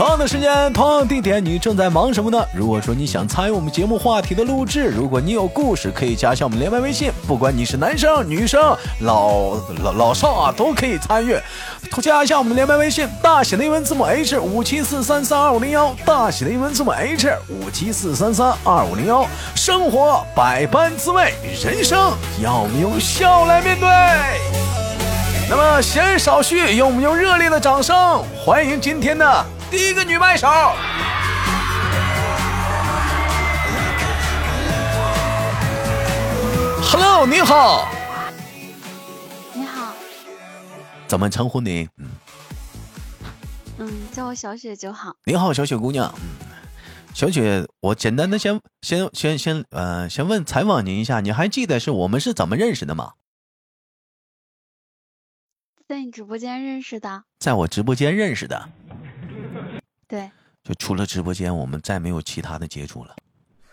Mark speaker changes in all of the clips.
Speaker 1: 同样的时间，同样地点，你正在忙什么呢？如果说你想参与我们节目话题的录制，如果你有故事，可以加一下我们连麦微信，不管你是男生、女生、老老老少啊，都可以参与。加一下我们连麦微信，大写的英文字母 H 五七四三三二五零幺，大写的英文字母 H 五七四三三二五零幺。生活百般滋味，人生要我们用笑来面对。那么闲少叙，用我们用热烈的掌声欢迎今天的。第一个女麦手，Hello，你好，
Speaker 2: 你好，
Speaker 1: 怎么称呼你？
Speaker 2: 嗯，嗯，叫我小雪就好。
Speaker 1: 你好，小雪姑娘。小雪，我简单的先先先先呃，先问采访您一下，你还记得是我们是怎么认识的吗？
Speaker 2: 在你直播间认识的。
Speaker 1: 在我直播间认识的。
Speaker 2: 对，
Speaker 1: 就除了直播间，我们再没有其他的接触了。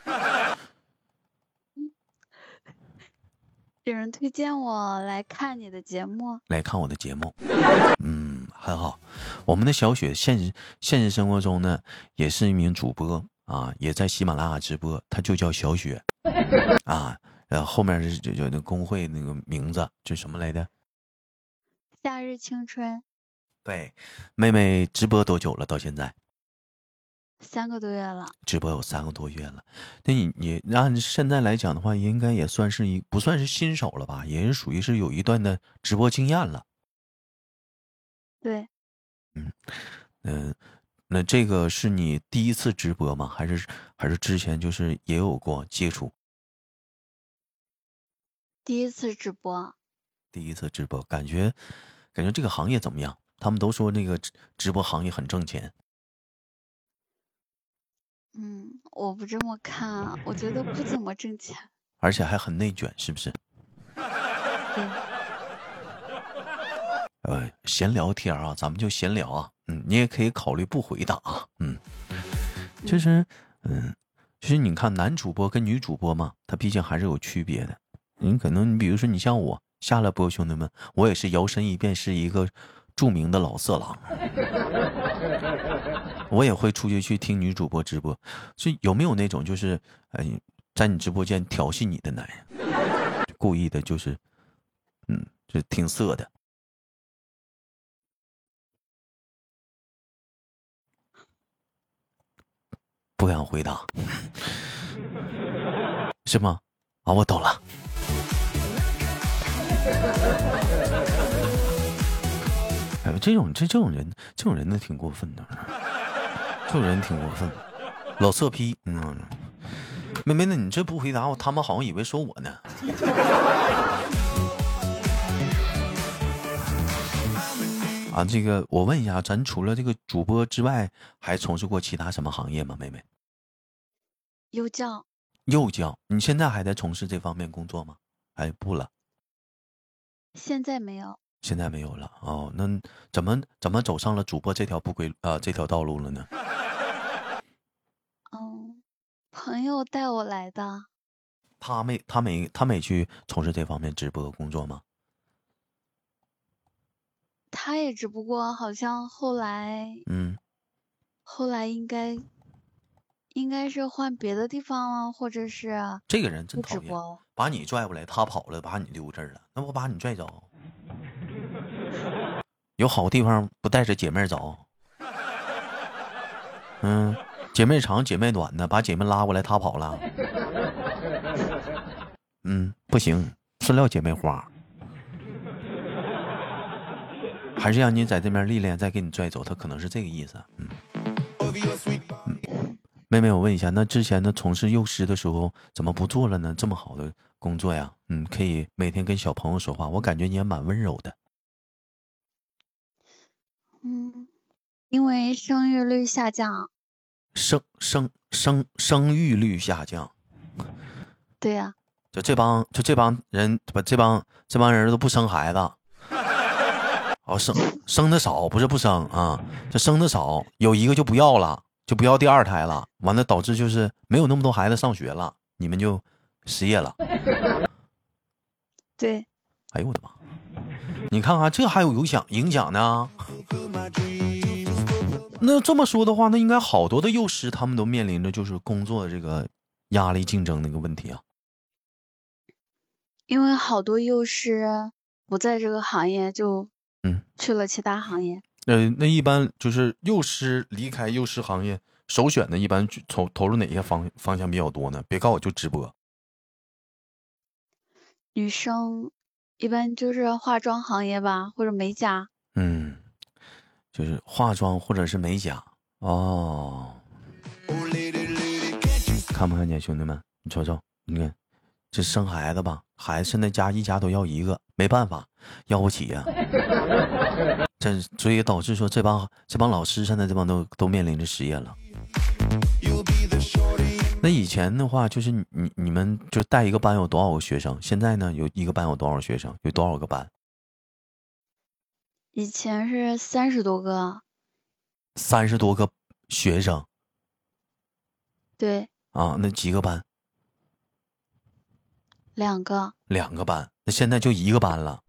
Speaker 2: 有人推荐我来看你的节目，
Speaker 1: 来看我的节目，嗯，很好。我们的小雪现实现实生活中呢，也是一名主播啊，也在喜马拉雅直播，她就叫小雪啊。呃，后面是就就那工会那个名字就什么来的？
Speaker 2: 夏日青春。
Speaker 1: 对，妹妹直播多久了？到现在？
Speaker 2: 三个多月了，
Speaker 1: 直播有三个多月了。那你你按现在来讲的话，应该也算是一不算是新手了吧？也是属于是有一段的直播经验了。
Speaker 2: 对，
Speaker 1: 嗯嗯，那这个是你第一次直播吗？还是还是之前就是也有过接触？
Speaker 2: 第一次直播，
Speaker 1: 第一次直播，感觉感觉这个行业怎么样？他们都说那个直播行业很挣钱。
Speaker 2: 嗯，我不这么看，我觉得不怎么挣钱，
Speaker 1: 而且还很内卷，是不是？
Speaker 2: 对。
Speaker 1: 呃，闲聊天啊，咱们就闲聊啊。嗯，你也可以考虑不回答啊。嗯，其实，嗯，其实你看男主播跟女主播嘛，他毕竟还是有区别的。你可能，你比如说你像我下了播，兄弟们，我也是摇身一变是一个。著名的老色狼，我也会出去去听女主播直播，所以有没有那种就是，呃，在你直播间调戏你的男人，故意的，就是，嗯，就挺色的，不敢回答，是吗？啊，我懂了。这种这这种人，这种人呢挺过分的，这种人挺过分，老色批。嗯，妹妹，那你这不回答我，他们好像以为说我呢。啊，这个我问一下，咱除了这个主播之外，还从事过其他什么行业吗？妹妹，
Speaker 2: 幼教。
Speaker 1: 幼教，你现在还在从事这方面工作吗？哎，不了。
Speaker 2: 现在没有。
Speaker 1: 现在没有了哦，那怎么怎么走上了主播这条不归啊这条道路了呢？
Speaker 2: 嗯，朋友带我来的。
Speaker 1: 他没他没他没去从事这方面直播工作吗？
Speaker 2: 他也只不过好像后来
Speaker 1: 嗯，
Speaker 2: 后来应该应该是换别的地方了，或者是
Speaker 1: 这个人真讨厌，把你拽过来，他跑了，把你留这儿了，那不把你拽走？有好地方不带着姐妹走？嗯，姐妹长姐妹短的，把姐妹拉过来，他跑了。嗯，不行，塑料姐妹花，还是让你在这边历练，再给你拽走。他可能是这个意思。嗯，妹妹，我问一下，那之前呢，从事幼师的时候，怎么不做了呢？这么好的工作呀，嗯，可以每天跟小朋友说话，我感觉你也蛮温柔的。
Speaker 2: 嗯，因为生育率下降，
Speaker 1: 生生生生育率下降，
Speaker 2: 对呀，
Speaker 1: 就这帮就这帮人，把这帮这帮人都不生孩子，哦，生 生的少不是不生啊，这生的少，有一个就不要了，就不要第二胎了，完了导致就是没有那么多孩子上学了，你们就失业了。
Speaker 2: 对，
Speaker 1: 哎呦我的妈！你看看这还有影响影响呢。那这么说的话，那应该好多的幼师他们都面临着就是工作这个压力竞争那个问题啊。
Speaker 2: 因为好多幼师不在这个行业，就
Speaker 1: 嗯
Speaker 2: 去了其他行业。
Speaker 1: 呃，那一般就是幼师离开幼师行业，首选的一般投投入哪些方方向比较多呢？别告诉我就直播。
Speaker 2: 女生一般就是化妆行业吧，或者美甲。
Speaker 1: 嗯，就是化妆或者是美甲哦。看没看见兄弟们？你瞅瞅，你看这生孩子吧，孩子现在家一家都要一个，没办法，要不起呀、这所以导致说这帮这帮老师现在这帮都都面临着失业了。那以前的话，就是你你你们就带一个班有多少个学生？现在呢，有一个班有多少学生？有多少个班？
Speaker 2: 以前是三十多个，
Speaker 1: 三十多个学生
Speaker 2: 对，
Speaker 1: 啊，那几个班？
Speaker 2: 两个。
Speaker 1: 两个班。那现在就一个班了。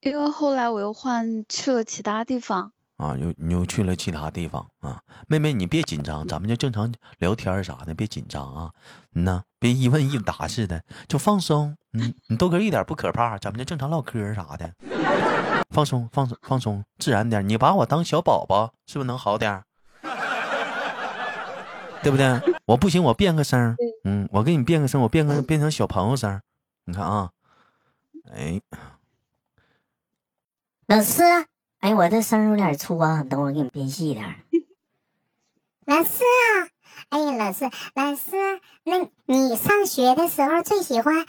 Speaker 2: 因为后来我又换去了其他地方。
Speaker 1: 啊，又你又去了其他地方啊，妹妹你别紧张，咱们就正常聊天儿啥的，别紧张啊，嗯呐，别一问一答似的，就放松，嗯，你豆哥一点不可怕，咱们就正常唠嗑啥的，放松放松放松，自然点，你把我当小宝宝，是不是能好点儿？对不对？我不行，我变个声儿，嗯，我给你变个声，我变个变成小朋友声，你看啊，哎，
Speaker 3: 老师，哎，我这声有点粗啊，等会儿给你变细点儿。
Speaker 4: 老师啊，哎呀，老师，老师，那你上学的时候最喜欢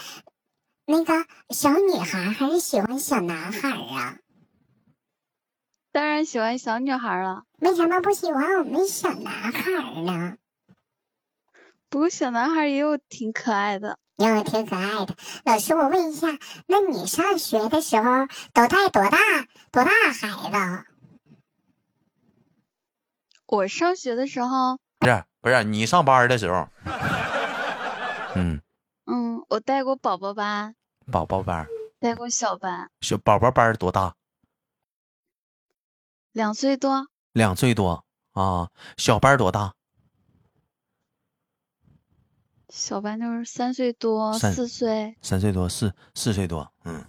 Speaker 4: 那个小女孩还是喜欢小男孩啊？
Speaker 2: 当然喜欢小女孩了，
Speaker 4: 为什么不喜欢我们小男孩呢？
Speaker 2: 不过小男孩也有挺可爱的。
Speaker 4: 哟，挺可爱的。老师，我问一下，那你上学的时候都带多大多大孩子？
Speaker 2: 我上学的时候，
Speaker 1: 不是不是，你上班的时候，嗯，
Speaker 2: 嗯，我带过宝宝班，
Speaker 1: 宝宝班。
Speaker 2: 带过小班，
Speaker 1: 小宝宝班多大？
Speaker 2: 两岁多，
Speaker 1: 两岁多啊。小班多大？
Speaker 2: 小班就是三岁多、
Speaker 1: 三
Speaker 2: 四岁。
Speaker 1: 三岁多，四四岁多。嗯。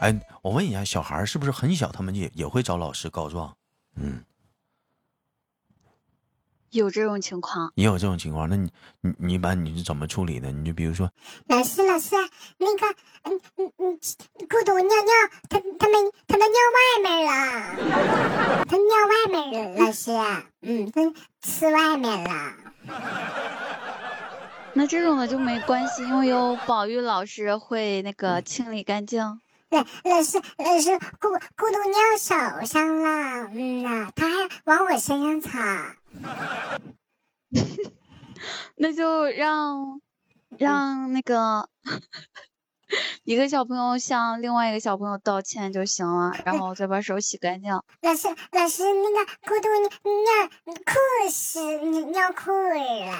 Speaker 1: 哎，我问一下，小孩是不是很小，他们也也会找老师告状？嗯，
Speaker 2: 有这种情况，
Speaker 1: 也有这种情况。那你你你一般你是怎么处理的？你就比如说，
Speaker 4: 老师，老师，那个，嗯嗯嗯，孤独尿尿，他他们他们尿外面了，他尿外面了，老师，嗯，他吃外面了。
Speaker 2: 那这种的就没关系，因为有保育老师会那个清理干净。
Speaker 4: 对老师，老师，咕咕咚尿手上了，嗯呐，他还往我身上擦。
Speaker 2: 那就让让那个 一个小朋友向另外一个小朋友道歉就行了，然后再把手洗干净。
Speaker 4: 老师，老师，那个咕嘟尿尿裤湿尿裤了。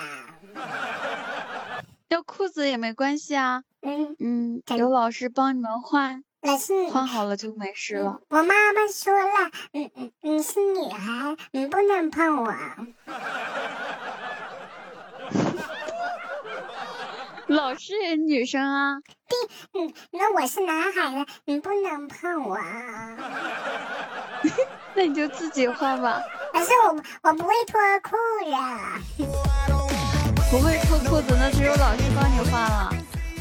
Speaker 2: 尿裤子也没关系啊，
Speaker 4: 嗯，
Speaker 2: 嗯，有老师帮你们换，
Speaker 4: 老师，
Speaker 2: 换好了就没事了。
Speaker 4: 我妈妈说了，嗯嗯，你是女孩，你不能碰我。
Speaker 2: 老师也女生啊，
Speaker 4: 嗯，那我是男孩子，你不能碰我。
Speaker 2: 那你就自己换吧。
Speaker 4: 可是，我我不会脱裤子。
Speaker 2: 不会脱裤子，那只有老师帮你换了。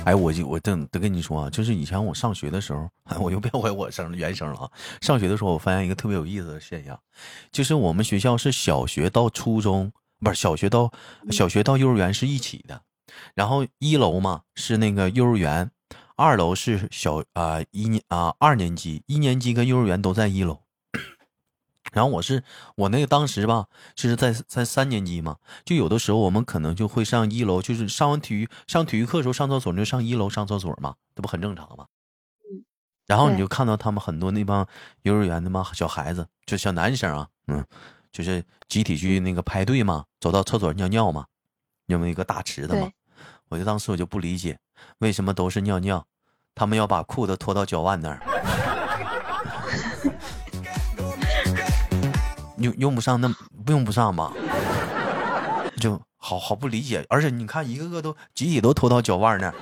Speaker 1: 哎，我就我等得跟你说啊，就是以前我上学的时候，哎，我又变回我声原声了啊。上学的时候，我发现一个特别有意思的现象，就是我们学校是小学到初中，不是小学到小学到幼儿园是一起的，然后一楼嘛是那个幼儿园，二楼是小啊、一年啊、二年级，一年级跟幼儿园都在一楼。然后我是我那个当时吧，就是在在三年级嘛，就有的时候我们可能就会上一楼，就是上完体育上体育课的时候上厕所就上一楼上厕所嘛，这不很正常吗？然后你就看到他们很多那帮幼儿园的嘛小孩子，就小男生啊，嗯，就是集体去那个排队嘛，走到厕所尿尿嘛，有没有一个大池子嘛？我就当时我就不理解，为什么都是尿尿，他们要把裤子脱到脚腕那儿，用用不上那不用不上吧？就好好不理解，而且你看一个个都集体都脱到脚腕那儿，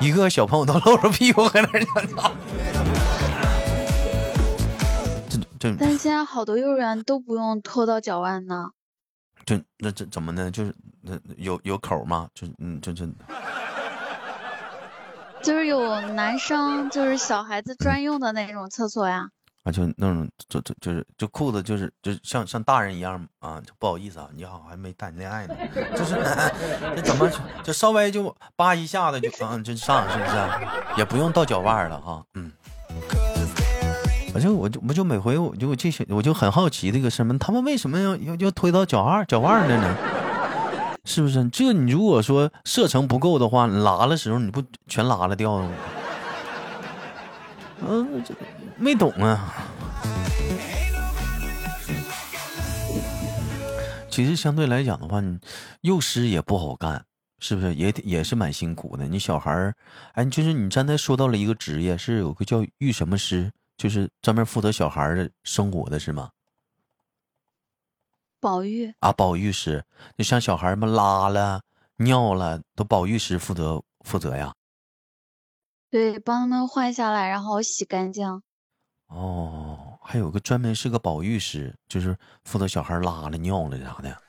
Speaker 1: 一个小朋友都露着屁股搁那儿尿尿。这这
Speaker 2: 但现在好多幼儿园都不用拖到脚腕呢。
Speaker 1: 就那这怎么呢？就是那有有口吗？就嗯，就这
Speaker 2: 就就是有男生，就是小孩子专用的那种厕所呀。
Speaker 1: 啊，就那种就就就是就裤子就是就像像大人一样啊，就不好意思啊，你好还没谈恋爱呢，就是 这怎么就稍微就扒一下子就嗯就上是不是？也不用到脚腕了哈，嗯。我就我就我就每回我就我就我就很好奇这个什么，他们为什么要要要推到脚腕脚腕那呢？是不是？这你如果说射程不够的话，拉的时候你不全拉了掉了吗？嗯，这没懂啊。其实相对来讲的话，幼师也不好干，是不是？也也是蛮辛苦的。你小孩儿，哎，就是你刚才说到了一个职业，是有个叫育什么师，就是专门负责小孩儿的生活的是吗？
Speaker 2: 保育
Speaker 1: 啊，保育师，就像小孩儿们拉了、尿了，都保育师负责负责呀。
Speaker 2: 对，帮他们换下来，然后洗干净。
Speaker 1: 哦，还有个专门是个保育师，就是负责小孩拉了、尿了啥的。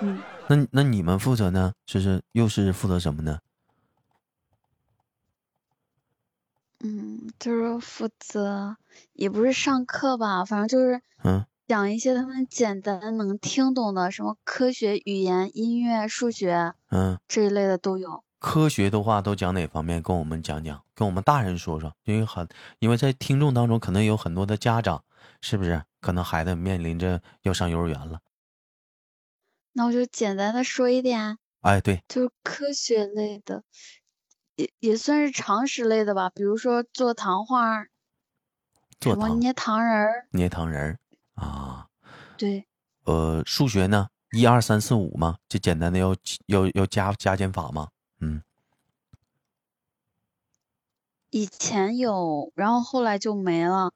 Speaker 2: 嗯，
Speaker 1: 那那你们负责呢？就是又是负责什么呢？
Speaker 2: 嗯，就是负责，也不是上课吧，反正就是
Speaker 1: 嗯，
Speaker 2: 讲一些他们简单能听懂的，什么科学、语言、音乐、数学
Speaker 1: 嗯，
Speaker 2: 这一类的都有。
Speaker 1: 科学的话都讲哪方面？跟我们讲讲，跟我们大人说说，因为很，因为在听众当中可能有很多的家长，是不是？可能孩子面临着要上幼儿园了。
Speaker 2: 那我就简单的说一点，
Speaker 1: 哎，对，
Speaker 2: 就是科学类的，也也算是常识类的吧，比如说做糖画，
Speaker 1: 做糖
Speaker 2: 什么捏糖人儿，
Speaker 1: 捏糖人儿啊，
Speaker 2: 对，
Speaker 1: 呃，数学呢？一二三四五嘛？就简单的要要要加加减法嘛？嗯，
Speaker 2: 以前有，然后后来就没了，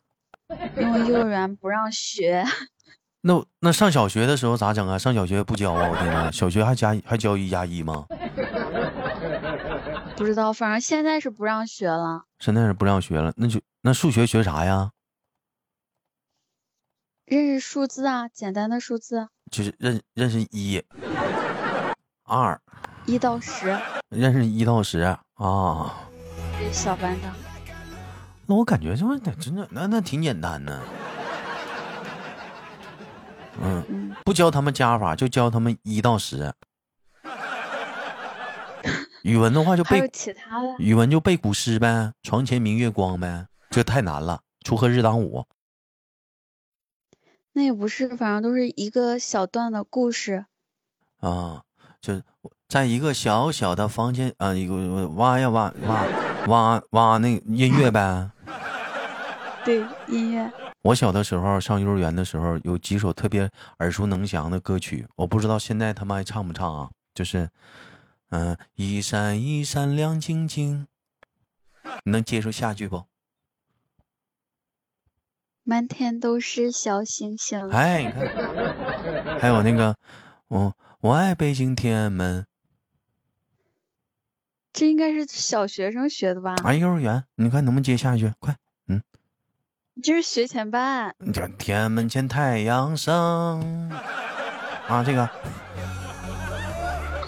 Speaker 2: 因为幼儿园不让学。
Speaker 1: 那那上小学的时候咋整啊？上小学不教啊？我天呐，小学还加还教一加一吗？
Speaker 2: 不知道，反正现在是不让学了。
Speaker 1: 现在是不让学了，那就那数学学啥呀？
Speaker 2: 认识数字啊，简单的数字，
Speaker 1: 就是认认识一、二，
Speaker 2: 一到十，
Speaker 1: 认识一到十啊。
Speaker 2: 对小班长。
Speaker 1: 那我感觉这么真的那那挺简单的。嗯，
Speaker 2: 嗯，
Speaker 1: 不教他们加法，就教他们一到十。语文的话就背
Speaker 2: 其他的，
Speaker 1: 语文就背古诗呗，床前明月光呗，这太难了。锄禾日当午，
Speaker 2: 那也不是，反正都是一个小段的故事。
Speaker 1: 啊，就在一个小小的房间啊，一个挖呀挖挖挖挖那音乐呗。
Speaker 2: 对，音乐。
Speaker 1: 我小的时候上幼儿园的时候，有几首特别耳熟能详的歌曲，我不知道现在他们还唱不唱啊？就是，嗯、一闪一闪亮晶晶，你能接受下句不？
Speaker 2: 满天都是小星星。
Speaker 1: 哎，你看，还有那个，我我爱北京天安门，
Speaker 2: 这应该是小学生学的吧？
Speaker 1: 啊，幼儿园，你看能不能接下一句？快，
Speaker 2: 这是学前班。
Speaker 1: 你看天安门前太阳升，啊，这个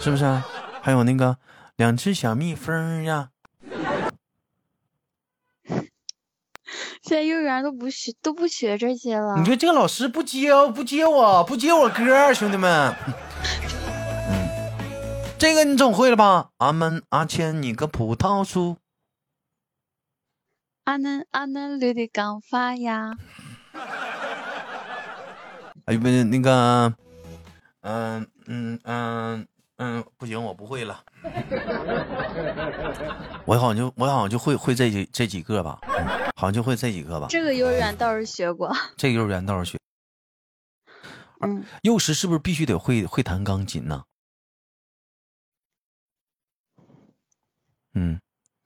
Speaker 1: 是不是啊？还有那个两只小蜜蜂呀，
Speaker 2: 现在幼儿园都不学都不学这些了。
Speaker 1: 你说这个老师不接不接我不接我歌，兄弟们，嗯，这个你总会了吧？阿门阿前你个葡萄树，
Speaker 2: 阿嫩阿嫩绿的刚发芽。
Speaker 1: 哎不是那个，嗯嗯嗯嗯，不行，我不会了。我好像就我好像就会会这几这几个吧，好像就会这几个吧。
Speaker 2: 这个幼儿园倒是学过。
Speaker 1: 这个幼儿园倒是学。
Speaker 2: 嗯，
Speaker 1: 幼师是不是必须得会会弹钢琴呢？嗯，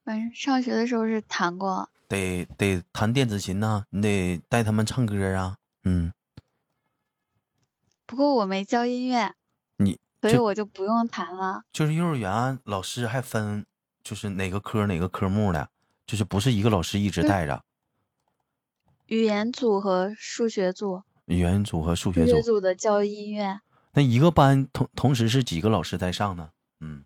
Speaker 2: 反正上学的时候是弹过。
Speaker 1: 得得弹电子琴呐，你得带他们唱歌啊。嗯。
Speaker 2: 不过我没教音乐。
Speaker 1: 你。
Speaker 2: 所以我就不用弹了。
Speaker 1: 就是幼儿园老师还分，就是哪个科哪个科目的，就是不是一个老师一直带着。
Speaker 2: 语言组和数学组。
Speaker 1: 语言组和数学组。
Speaker 2: 数学组的教音乐。
Speaker 1: 那一个班同同时是几个老师在上呢？嗯，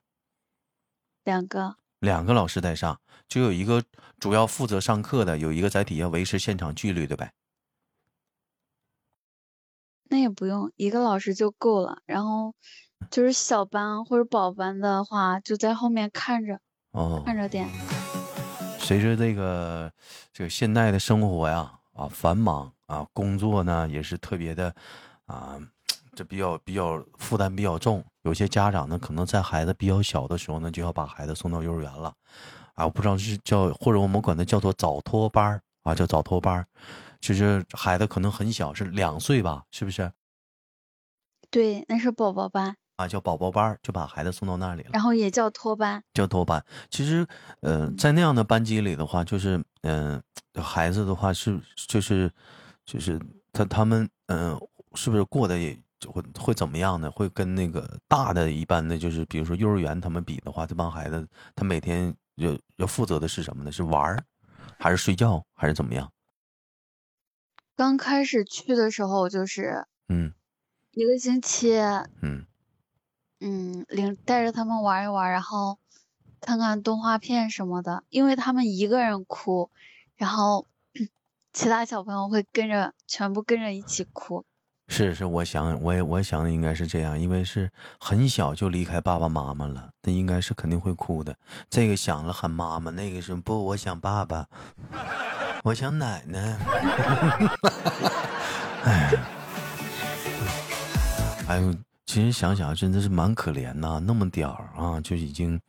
Speaker 2: 两个。
Speaker 1: 两个老师在上，就有一个主要负责上课的，有一个在底下维持现场纪律的呗。
Speaker 2: 那也不用，一个老师就够了。然后。就是小班或者保班的话，就在后面看着，
Speaker 1: 哦，
Speaker 2: 看着点。
Speaker 1: 随着这个这个现代的生活呀，啊繁忙啊，工作呢也是特别的，啊，这比较比较负担比较重。有些家长呢，可能在孩子比较小的时候呢，就要把孩子送到幼儿园了，啊，我不知道是叫或者我们管它叫做早托班啊，叫早托班就是孩子可能很小，是两岁吧，是不是？
Speaker 2: 对，那是宝宝班。
Speaker 1: 啊，叫宝宝班就把孩子送到那里了，
Speaker 2: 然后也叫托班，
Speaker 1: 叫托班。其实，呃，在那样的班级里的话，就是，嗯，孩子的话是，就是，就是他他们，嗯，是不是过得也会会怎么样呢？会跟那个大的一般的，就是比如说幼儿园他们比的话，这帮孩子他每天要要负责的是什么呢？是玩儿，还是睡觉，还是怎么样？
Speaker 2: 刚开始去的时候就是，
Speaker 1: 嗯，
Speaker 2: 一个星期，
Speaker 1: 嗯。
Speaker 2: 嗯，领带着他们玩一玩，然后看看动画片什么的。因为他们一个人哭，然后 其他小朋友会跟着，全部跟着一起哭。
Speaker 1: 是是，我想我也我想应该是这样，因为是很小就离开爸爸妈妈了，那应该是肯定会哭的。这个想了喊妈妈，那个是不，我想爸爸，我想奶奶。哎，还有。其实想想，真的是蛮可怜呐，那么点儿啊，就已经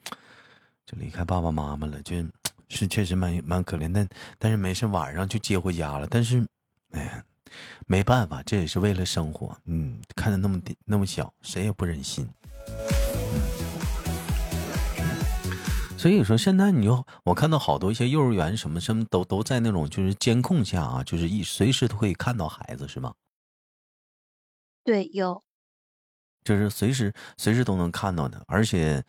Speaker 1: 就离开爸爸妈妈了，就 是确实蛮蛮可怜。但但是没事，晚上就接回家了。但是，哎呀，没办法，这也是为了生活。嗯，看着那么点那么小，谁也不忍心。所以说，现在你就我看到好多一些幼儿园什么什么都都在那种就是监控下啊，就是一随时都可以看到孩子，是吗？
Speaker 2: 对，有。
Speaker 1: 就是随时随时都能看到的，而且，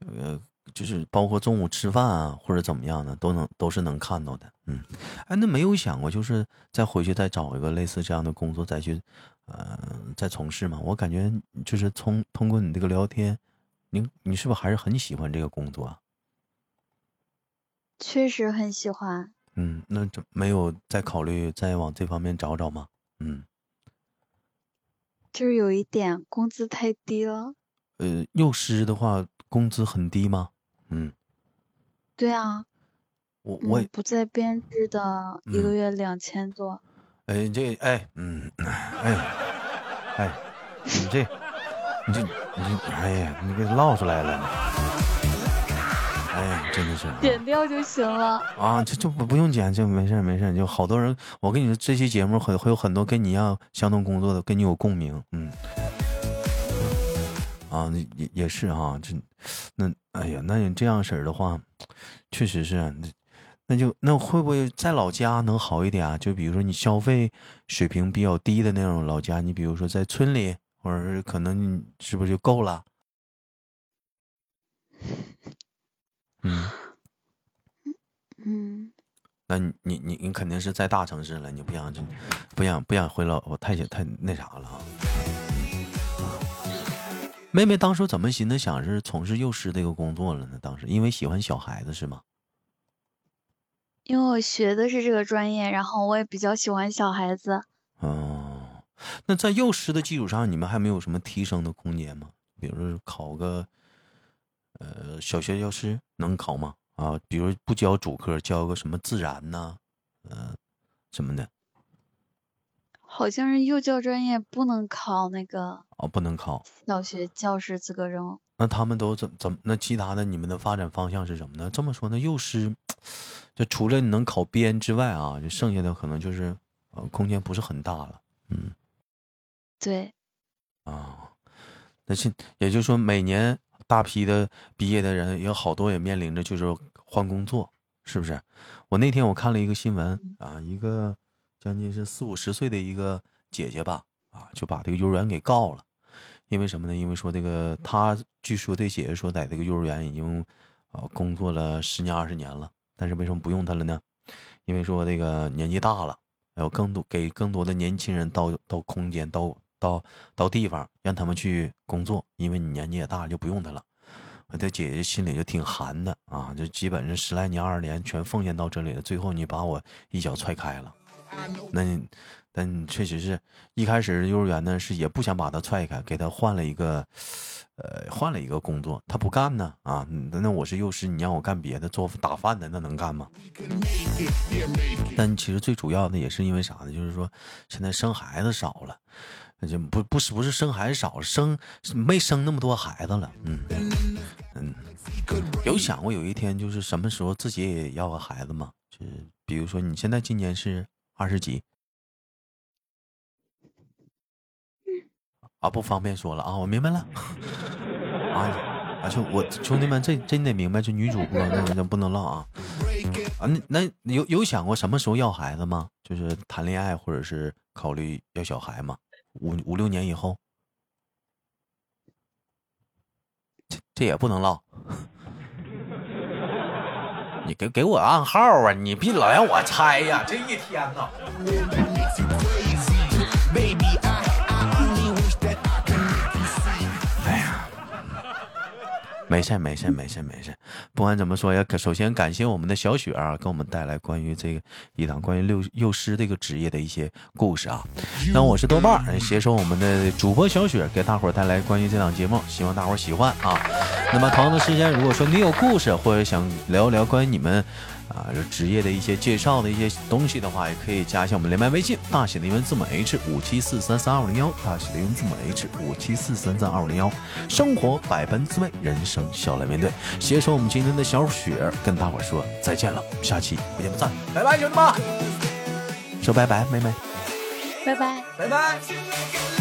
Speaker 1: 呃，就是包括中午吃饭啊或者怎么样的，都能都是能看到的。嗯，哎，那没有想过就是再回去再找一个类似这样的工作再去，呃，再从事吗？我感觉就是从通过你这个聊天，你你是不是还是很喜欢这个工作啊？
Speaker 2: 确实很喜欢。
Speaker 1: 嗯，那这没有再考虑再往这方面找找吗？嗯。
Speaker 2: 就是有一点工资太低了。
Speaker 1: 呃，幼师的话工资很低吗？嗯，
Speaker 2: 对啊，
Speaker 1: 我我
Speaker 2: 不在编制的一个月两千多。
Speaker 1: 哎，这哎，嗯，哎，哎，你这，你这，你这，哎呀，你给唠出来了。哎，真的是
Speaker 2: 剪掉就行了啊！
Speaker 1: 这就不不用剪，就没事没事。就好多人，我跟你说，这期节目会会有很多跟你一样相同工作的，跟你有共鸣。嗯，啊，也也是哈，这那哎呀，那你这样式儿的话，确实是那那就那会不会在老家能好一点啊？就比如说你消费水平比较低的那种老家，你比如说在村里，或者是可能是不是就够了？嗯，
Speaker 2: 嗯，
Speaker 1: 那你你你你肯定是在大城市了，你不想就不想不想回老我太太那啥了啊？妹妹当初怎么寻思想是从事幼师这个工作了呢？当时因为喜欢小孩子是吗？
Speaker 2: 因为我学的是这个专业，然后我也比较喜欢小孩子。
Speaker 1: 哦，那在幼师的基础上，你们还没有什么提升的空间吗？比如说考个。呃，小学教师能考吗？啊，比如不教主科，教个什么自然呐，呃，什么的。
Speaker 2: 好像是幼教专业不能考那个
Speaker 1: 哦，不能考。
Speaker 2: 小学教师资格证。
Speaker 1: 那他们都怎怎么？那其他的你们的发展方向是什么呢？这么说，呢幼师就除了你能考编之外啊，就剩下的可能就是呃，空间不是很大了。嗯，
Speaker 2: 对。
Speaker 1: 啊，那是也就是说，每年大批的毕业的人有好多也面临着就是换工作，是不是？我那天我看了一个新闻啊，一个将近是四五十岁的一个姐姐吧，啊，就把这个幼儿园给告了。因为什么呢？因为说这个，她据说这姐姐说，在这个幼儿园已经啊工作了十年二十年了，但是为什么不用她了呢？因为说这个年纪大了，还有更多给更多的年轻人到到空间，到到到地方，让他们去工作。因为你年纪也大，就不用他了。我的姐姐心里就挺寒的啊，就基本上十来年二十年全奉献到这里了，最后你把我一脚踹开了，那你。但确实是一开始幼儿园呢是也不想把他踹开，给他换了一个，呃，换了一个工作，他不干呢啊！那我是幼师，你让我干别的，做打饭的，那能干吗？但其实最主要的也是因为啥呢？就是说现在生孩子少了，那就不不是不是生孩子少，生没生那么多孩子了。嗯嗯，有想过有一天就是什么时候自己也要个孩子吗？就是比如说你现在今年是二十几。啊，不方便说了啊，我明白了。啊，啊，就我兄弟们，这真得明白，这女主播那那不能唠啊。啊，那那有有想过什么时候要孩子吗？就是谈恋爱或者是考虑要小孩吗？五五六年以后？这这也不能唠。你给给我暗号啊！你别老让我猜呀！这一天呐。没事没事没事没事，不管怎么说呀，首先感谢我们的小雪啊，给我们带来关于这个一档关于幼幼师这个职业的一些故事啊。那我是豆瓣儿，携手我们的主播小雪，给大伙儿带来关于这档节目，希望大伙儿喜欢啊。那么同样的时间，如果说你有故事或者想聊一聊关于你们。啊，这职业的一些介绍的一些东西的话，也可以加一下我们连麦微信，大写的英文字母 H 五七四三三二五零幺，大写的英文字母 H 五七四三三二五零幺。生活百般滋味，人生笑来面对。携手我们今天的小雪，跟大伙说再见了，下期不见不散，拜拜，兄弟们，说拜拜，妹妹，
Speaker 2: 拜拜，
Speaker 1: 拜拜。